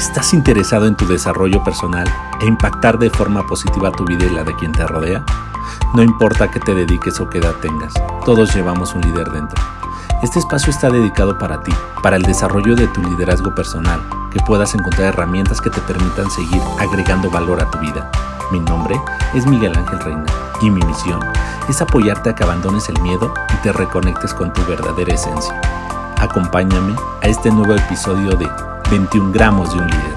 ¿Estás interesado en tu desarrollo personal e impactar de forma positiva tu vida y la de quien te rodea? No importa qué te dediques o qué edad tengas, todos llevamos un líder dentro. Este espacio está dedicado para ti, para el desarrollo de tu liderazgo personal, que puedas encontrar herramientas que te permitan seguir agregando valor a tu vida. Mi nombre es Miguel Ángel Reina y mi misión es apoyarte a que abandones el miedo y te reconectes con tu verdadera esencia. Acompáñame a este nuevo episodio de 21 gramos de un líder.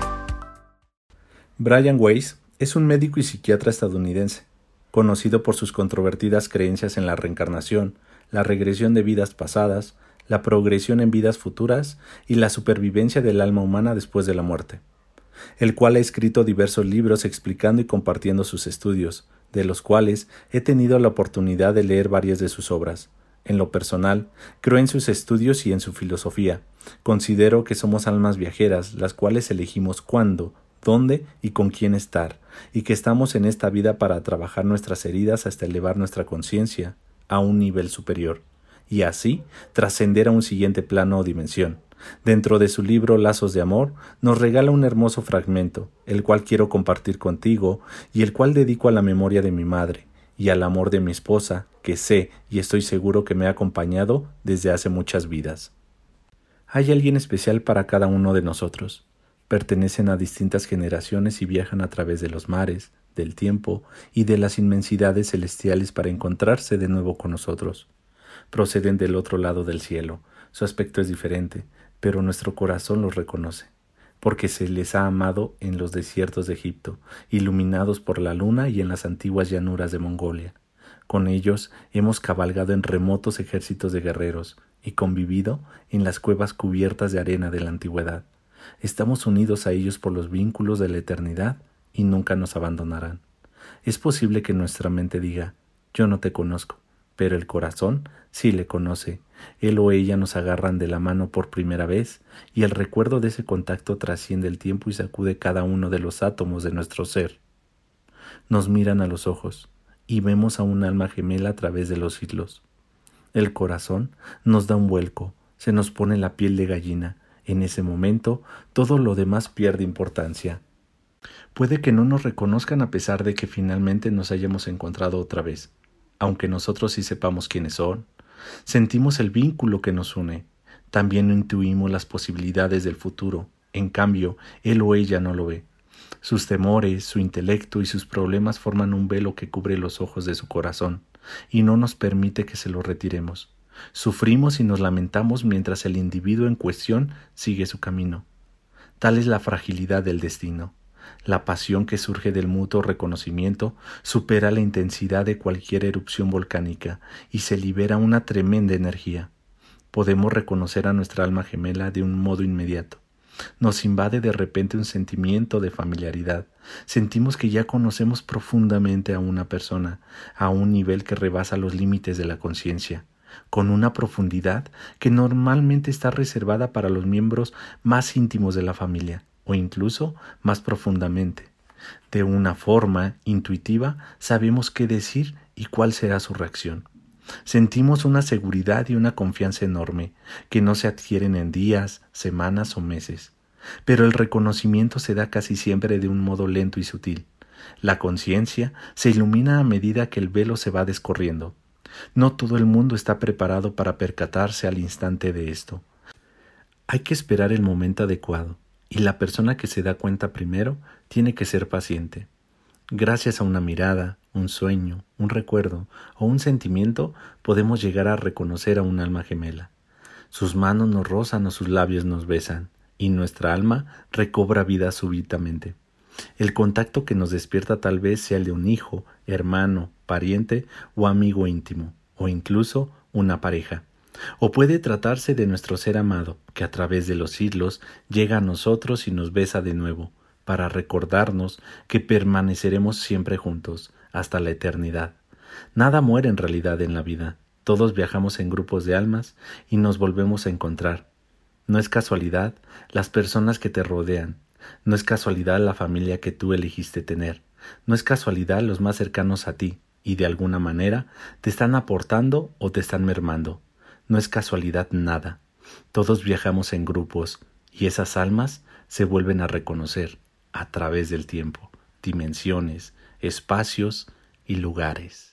Brian Weiss es un médico y psiquiatra estadounidense, conocido por sus controvertidas creencias en la reencarnación, la regresión de vidas pasadas, la progresión en vidas futuras y la supervivencia del alma humana después de la muerte, el cual ha escrito diversos libros explicando y compartiendo sus estudios, de los cuales he tenido la oportunidad de leer varias de sus obras, en lo personal, creo en sus estudios y en su filosofía. Considero que somos almas viajeras, las cuales elegimos cuándo, dónde y con quién estar, y que estamos en esta vida para trabajar nuestras heridas hasta elevar nuestra conciencia a un nivel superior, y así trascender a un siguiente plano o dimensión. Dentro de su libro Lazos de Amor nos regala un hermoso fragmento, el cual quiero compartir contigo y el cual dedico a la memoria de mi madre, y al amor de mi esposa, que sé y estoy seguro que me ha acompañado desde hace muchas vidas. Hay alguien especial para cada uno de nosotros. Pertenecen a distintas generaciones y viajan a través de los mares, del tiempo y de las inmensidades celestiales para encontrarse de nuevo con nosotros. Proceden del otro lado del cielo. Su aspecto es diferente, pero nuestro corazón los reconoce porque se les ha amado en los desiertos de Egipto, iluminados por la luna y en las antiguas llanuras de Mongolia. Con ellos hemos cabalgado en remotos ejércitos de guerreros y convivido en las cuevas cubiertas de arena de la antigüedad. Estamos unidos a ellos por los vínculos de la eternidad y nunca nos abandonarán. Es posible que nuestra mente diga, yo no te conozco, pero el corazón sí le conoce. Él o ella nos agarran de la mano por primera vez, y el recuerdo de ese contacto trasciende el tiempo y sacude cada uno de los átomos de nuestro ser. Nos miran a los ojos, y vemos a un alma gemela a través de los siglos. El corazón nos da un vuelco, se nos pone la piel de gallina. En ese momento todo lo demás pierde importancia. Puede que no nos reconozcan a pesar de que finalmente nos hayamos encontrado otra vez aunque nosotros sí sepamos quiénes son. Sentimos el vínculo que nos une. También intuimos las posibilidades del futuro. En cambio, él o ella no lo ve. Sus temores, su intelecto y sus problemas forman un velo que cubre los ojos de su corazón y no nos permite que se lo retiremos. Sufrimos y nos lamentamos mientras el individuo en cuestión sigue su camino. Tal es la fragilidad del destino. La pasión que surge del mutuo reconocimiento supera la intensidad de cualquier erupción volcánica y se libera una tremenda energía. Podemos reconocer a nuestra alma gemela de un modo inmediato. Nos invade de repente un sentimiento de familiaridad. Sentimos que ya conocemos profundamente a una persona, a un nivel que rebasa los límites de la conciencia, con una profundidad que normalmente está reservada para los miembros más íntimos de la familia o incluso más profundamente. De una forma intuitiva sabemos qué decir y cuál será su reacción. Sentimos una seguridad y una confianza enorme que no se adquieren en días, semanas o meses. Pero el reconocimiento se da casi siempre de un modo lento y sutil. La conciencia se ilumina a medida que el velo se va descorriendo. No todo el mundo está preparado para percatarse al instante de esto. Hay que esperar el momento adecuado y la persona que se da cuenta primero tiene que ser paciente. Gracias a una mirada, un sueño, un recuerdo o un sentimiento podemos llegar a reconocer a un alma gemela. Sus manos nos rozan o sus labios nos besan, y nuestra alma recobra vida súbitamente. El contacto que nos despierta tal vez sea el de un hijo, hermano, pariente o amigo íntimo, o incluso una pareja. O puede tratarse de nuestro ser amado, que a través de los siglos llega a nosotros y nos besa de nuevo, para recordarnos que permaneceremos siempre juntos, hasta la eternidad. Nada muere en realidad en la vida, todos viajamos en grupos de almas y nos volvemos a encontrar. No es casualidad las personas que te rodean, no es casualidad la familia que tú elegiste tener, no es casualidad los más cercanos a ti, y de alguna manera te están aportando o te están mermando. No es casualidad nada. Todos viajamos en grupos y esas almas se vuelven a reconocer a través del tiempo, dimensiones, espacios y lugares.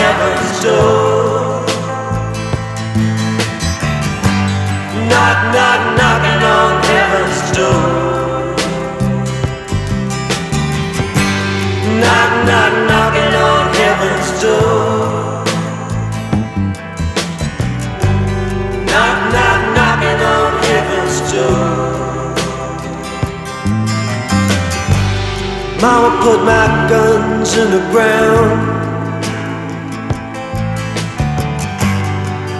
heaven's door. Knock, knock, knocking on heaven's door. Knock, knock, knocking on heaven's door. Knock, knock, knocking on heaven's door. Mama put my guns in the ground.